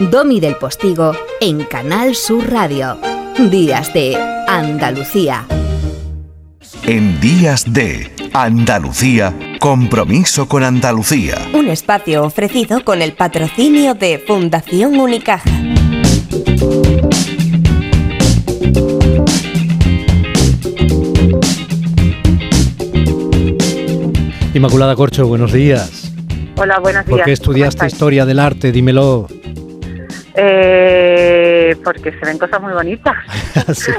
Domi del Postigo en Canal Sur Radio. Días de Andalucía. En Días de Andalucía, compromiso con Andalucía. Un espacio ofrecido con el patrocinio de Fundación Unicaja. Inmaculada Corcho, buenos días. Hola, buenos días. ¿Por qué estudiaste historia del arte? Dímelo. Eh, porque se ven cosas muy bonitas.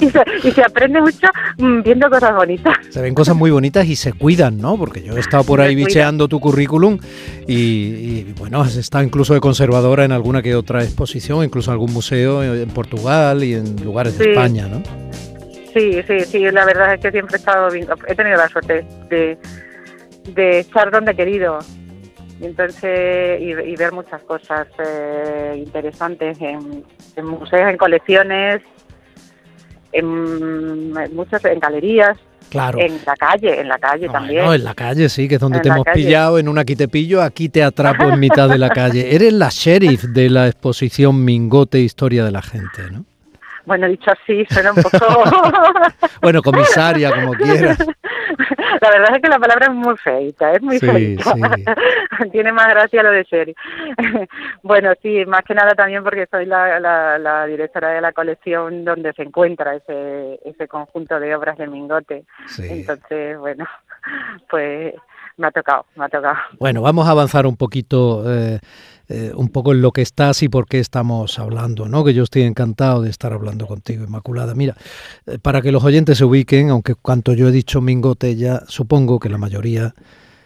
y, se, aprende mucho mm, viendo cosas bonitas. Se ven cosas muy bonitas y se cuidan, ¿no? Porque yo he estado por ahí bicheando tu currículum y, bueno, has estado incluso de conservadora en alguna que otra exposición, incluso en algún museo en Portugal y en lugares de España, ¿no? Sí, sí, sí, la verdad es que siempre he estado, he tenido la suerte de, de estar donde he querido y entonces y, ver muchas cosas eh, interesantes en, museos, en colecciones, en, muchas en galerías. Claro. En la calle, en la calle también. No, en la calle sí, que es donde te hemos pillado, en una aquí te pillo, aquí te atrapo en mitad de la calle. Eres la sheriff de la exposición Mingote Historia de la Gente, ¿no? Bueno, dicho así, suena un poco... bueno, comisaria, como quieras. La verdad es que la palabra es muy feita, es muy feita. Tiene más gracia lo de ser. bueno, sí, más que nada también porque soy la, la, directora de la colección donde se encuentra ese, ese conjunto de obras de Mingote. Entonces, bueno, pues me ha tocado, me ha tocado. Bueno, vamos a avanzar un poquito, eh, eh, un poco en lo que estás y por qué estamos hablando, ¿no? Que yo estoy encantado de estar hablando contigo, Inmaculada. Mira, eh, para que los oyentes se ubiquen, aunque cuanto yo he dicho Mingote, ya supongo que la mayoría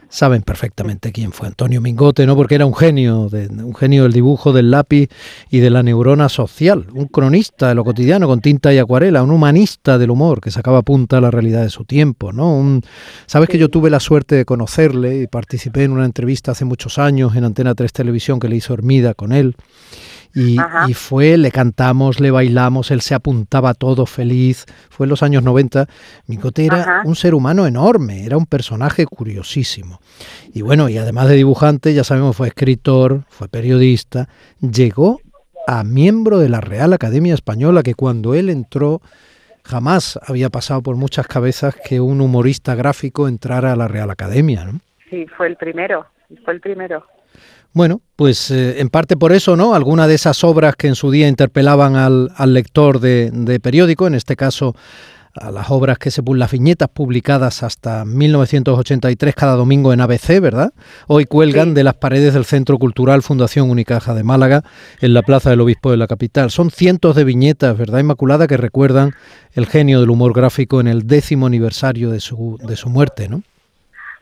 saben perfectamente quién fue Antonio Mingote, ¿no? Porque era un genio, de, un genio del dibujo, del lápiz y de la neurona social, un cronista de lo cotidiano con tinta y acuarela, un humanista del humor que sacaba punta a la realidad de su tiempo, ¿no? Sabes que yo tuve la suerte de conocerle y participé en una entrevista hace muchos años en Antena 3 Televisión que le hizo Hermida con él. Y, fue, le cantamos, le bailamos, él se apuntaba todo feliz. Fue en los años 90. Mingote era un ser humano enorme, era un personaje curiosísimo. Y bueno, y además de dibujante, ya sabemos, fue escritor, fue periodista, llegó a miembro de la Real Academia Española, que cuando él entró jamás había pasado por muchas cabezas que un humorista gráfico entrara a la Real Academia, ¿no? Sí, fue el primero, fue el primero. Bueno, pues eh, en parte por eso, ¿no? Algunas de esas obras que en su día interpelaban al, lector de, periódico, en este caso a las obras que se las viñetas publicadas hasta 1983 cada domingo en ABC, ¿verdad? Hoy cuelgan de las paredes del Centro Cultural Fundación Unicaja de Málaga en la Plaza del Obispo de la capital. Son cientos de viñetas, ¿verdad, Inmaculada, que recuerdan el genio del humor gráfico en el décimo aniversario de su, de su muerte, ¿no?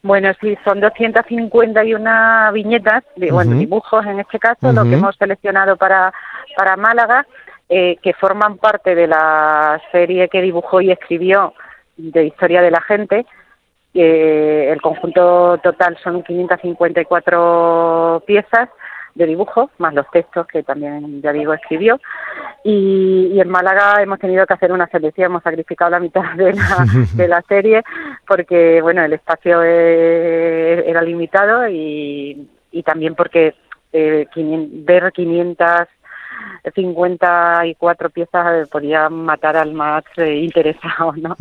Bueno, sí, son 251 viñetas, bueno, dibujos en este caso, lo que hemos seleccionado para, para Málaga, eh, que forman parte de la serie que dibujó y escribió de Historia de la Gente. Eh, el conjunto total son 554 piezas de dibujo, más los textos que también, ya digo, escribió. Y, en Málaga hemos tenido que hacer una selección, hemos sacrificado la mitad de la, de la serie porque, bueno, el espacio e, era limitado y, y también porque eh, ver 500 54 piezas podían matar al más eh, interesado, ¿no?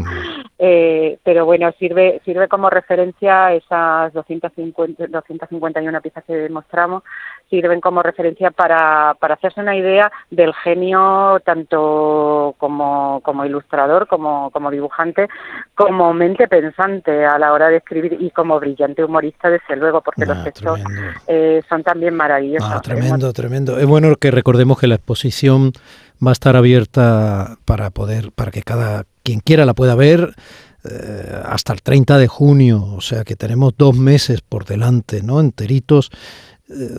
Eh, pero bueno, sirve sirve como referencia esas 250, 251 piezas que mostramos, sirven como referencia para, para hacerse una idea del genio tanto como, como ilustrador, como, como dibujante, como mente pensante a la hora de escribir y como brillante humorista, desde luego, porque los ah, textos eh, son también maravillosos. Ah, tremendo, tremendo. Es bueno que recordemos que la exposición va a estar abierta para poder, para que cada quien quiera la pueda ver eh, hasta el 30 de junio, o sea que tenemos dos meses por delante, ¿no? Enteritos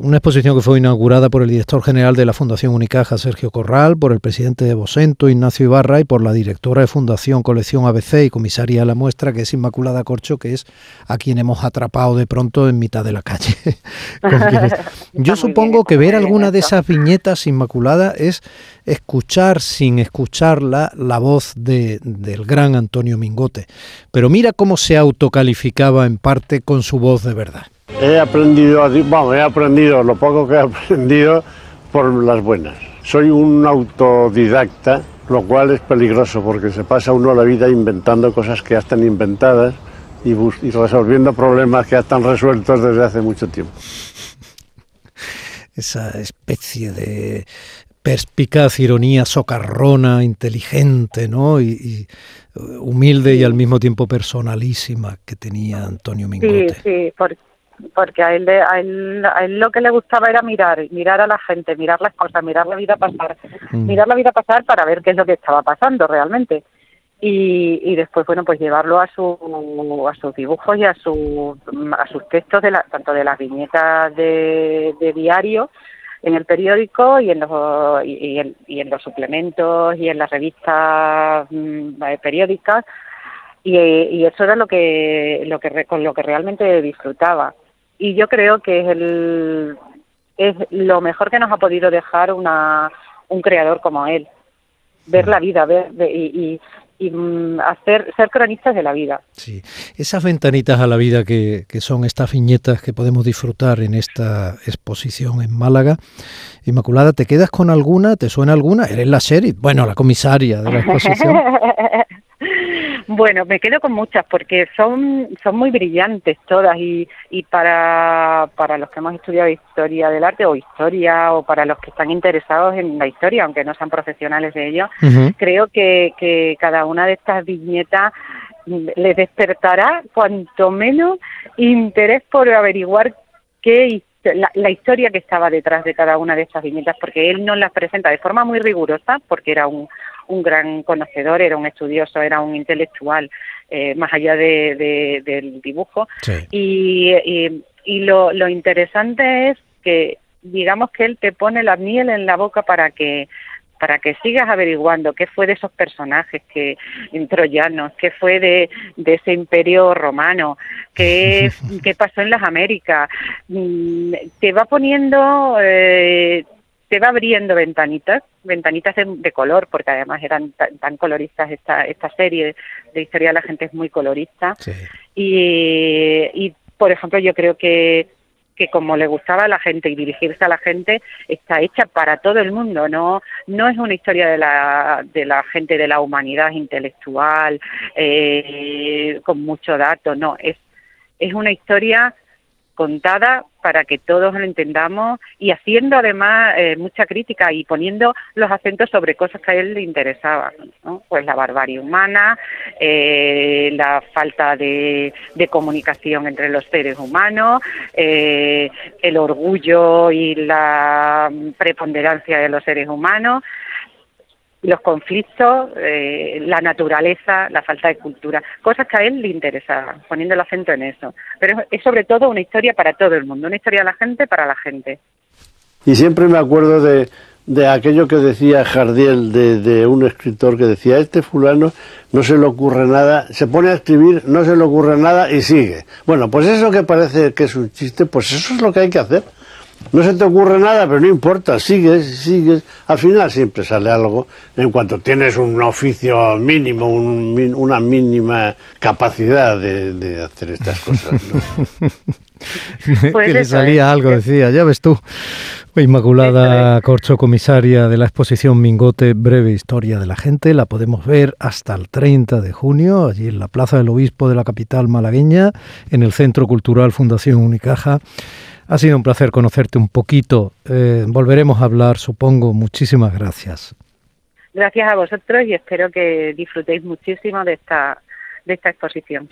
una exposición que fue inaugurada por el director general de la Fundación Unicaja, Sergio Corral, por el presidente de Bosento, Ignacio Ibarra, y por la directora de Fundación Colección ABC y comisaria de la muestra, que es Inmaculada Corcho, que es a quien hemos atrapado de pronto en mitad de la calle. Yo supongo que ver alguna de esas viñetas Inmaculada es escuchar sin escucharla la voz de, del gran Antonio Mingote. Pero mira cómo se autocalificaba en parte con su voz de verdad. He aprendido, vamos, he aprendido lo poco que he aprendido por las buenas. Soy un autodidacta, lo cual es peligroso porque se pasa uno la vida inventando cosas que ya están inventadas y, y resolviendo problemas que ya están resueltos desde hace mucho tiempo. Esa especie de perspicaz ironía socarrona, inteligente, ¿no? Y, uh, humilde y al mismo tiempo personalísima que tenía Antonio Mingote. Sí, sí, porque a él, a, él, a él lo que le gustaba era mirar, mirar a la gente, mirar las cosas, mirar la vida pasar, mm. mirar la vida pasar para ver qué es lo que estaba pasando realmente. Y, y después, bueno, pues llevarlo a, su, a sus dibujos y a, su, a sus textos, de la, tanto de las viñetas de, de diario, en el periódico y en los y, en, los suplementos y en las revistas mm, eh, periódicas y, y, eso era lo que lo que con lo que realmente disfrutaba y yo creo que es el es lo mejor que nos ha podido dejar una un creador como él ver la vida ver y, y mm, hacer ser cronistas de la vida. Sí, esas ventanitas a la vida que, que, son estas viñetas que podemos disfrutar en esta exposición en Málaga. Inmaculada, ¿te quedas con alguna? ¿Te suena alguna? Eres la serie, bueno, la comisaria de la exposición. Bueno, me quedo con muchas porque son, son muy brillantes todas y, y para, para los que hemos estudiado historia del arte o historia o para los que están interesados en la historia, aunque no sean profesionales de ello, creo que, que cada una de estas viñetas les despertará cuanto menos interés por averiguar qué la, la, historia que estaba detrás de cada una de estas viñetas, porque él nos las presenta de forma muy rigurosa, porque era un, un gran conocedor, era un estudioso, era un intelectual, eh, más allá de, del dibujo. Y, y, lo, lo interesante es que, digamos que él te pone la miel en la boca para que para que sigas averiguando qué fue de esos personajes que troyanos, qué fue de, de ese imperio romano, qué, qué pasó en las Américas. Mm, te va poniendo eh, se va abriendo ventanitas, ventanitas de, color, porque además eran tan, coloristas esta, esta serie de historia de la gente es muy colorista. Y, y, por ejemplo, yo creo que que como le gustaba a la gente y dirigirse a la gente está hecha para todo el mundo no no es una historia de la de la gente de la humanidad intelectual eh, con mucho dato no es es una historia contada para que todos lo entendamos y haciendo además eh, mucha crítica y poniendo los acentos sobre cosas que a él le interesaban, ¿no? pues la barbarie humana, eh, la falta de, comunicación entre los seres humanos, eh, el orgullo y la preponderancia de los seres humanos, los conflictos, eh, la naturaleza, la falta de cultura, cosas que a él le interesaban, poniendo el acento en eso. Pero es sobre todo una historia para todo el mundo, una historia de la gente para la gente. Y siempre me acuerdo de, de aquello que decía Jardiel, de, de, un escritor que decía, este fulano no se le ocurre nada, se pone a escribir, no se le ocurre nada y sigue. Bueno, pues eso que parece que es un chiste, pues eso es lo que hay que hacer. No se te ocurre nada, pero no importa, sigues, sigues. Al final siempre sale algo en cuanto tienes un oficio mínimo, una mínima capacidad de, hacer estas cosas. que le salía algo, decía, ya ves tú. Inmaculada Corcho, comisaria de la exposición Mingote, breve historia de la gente, la podemos ver hasta el 30 de junio, allí en la Plaza del Obispo de la capital malagueña, en el Centro Cultural Fundación Unicaja. Ha sido un placer conocerte un poquito. Eh, volveremos a hablar, supongo. Muchísimas gracias. Gracias a vosotros y espero que disfrutéis muchísimo de esta, de esta exposición.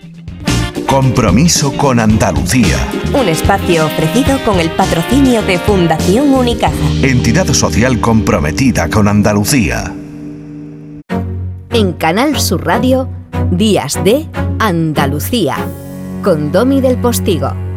Compromiso con Andalucía. Un espacio ofrecido con el patrocinio de Fundación Unicaja. Entidad social comprometida con Andalucía. En Canal Sur Radio, Días de Andalucía, con Domi del Postigo.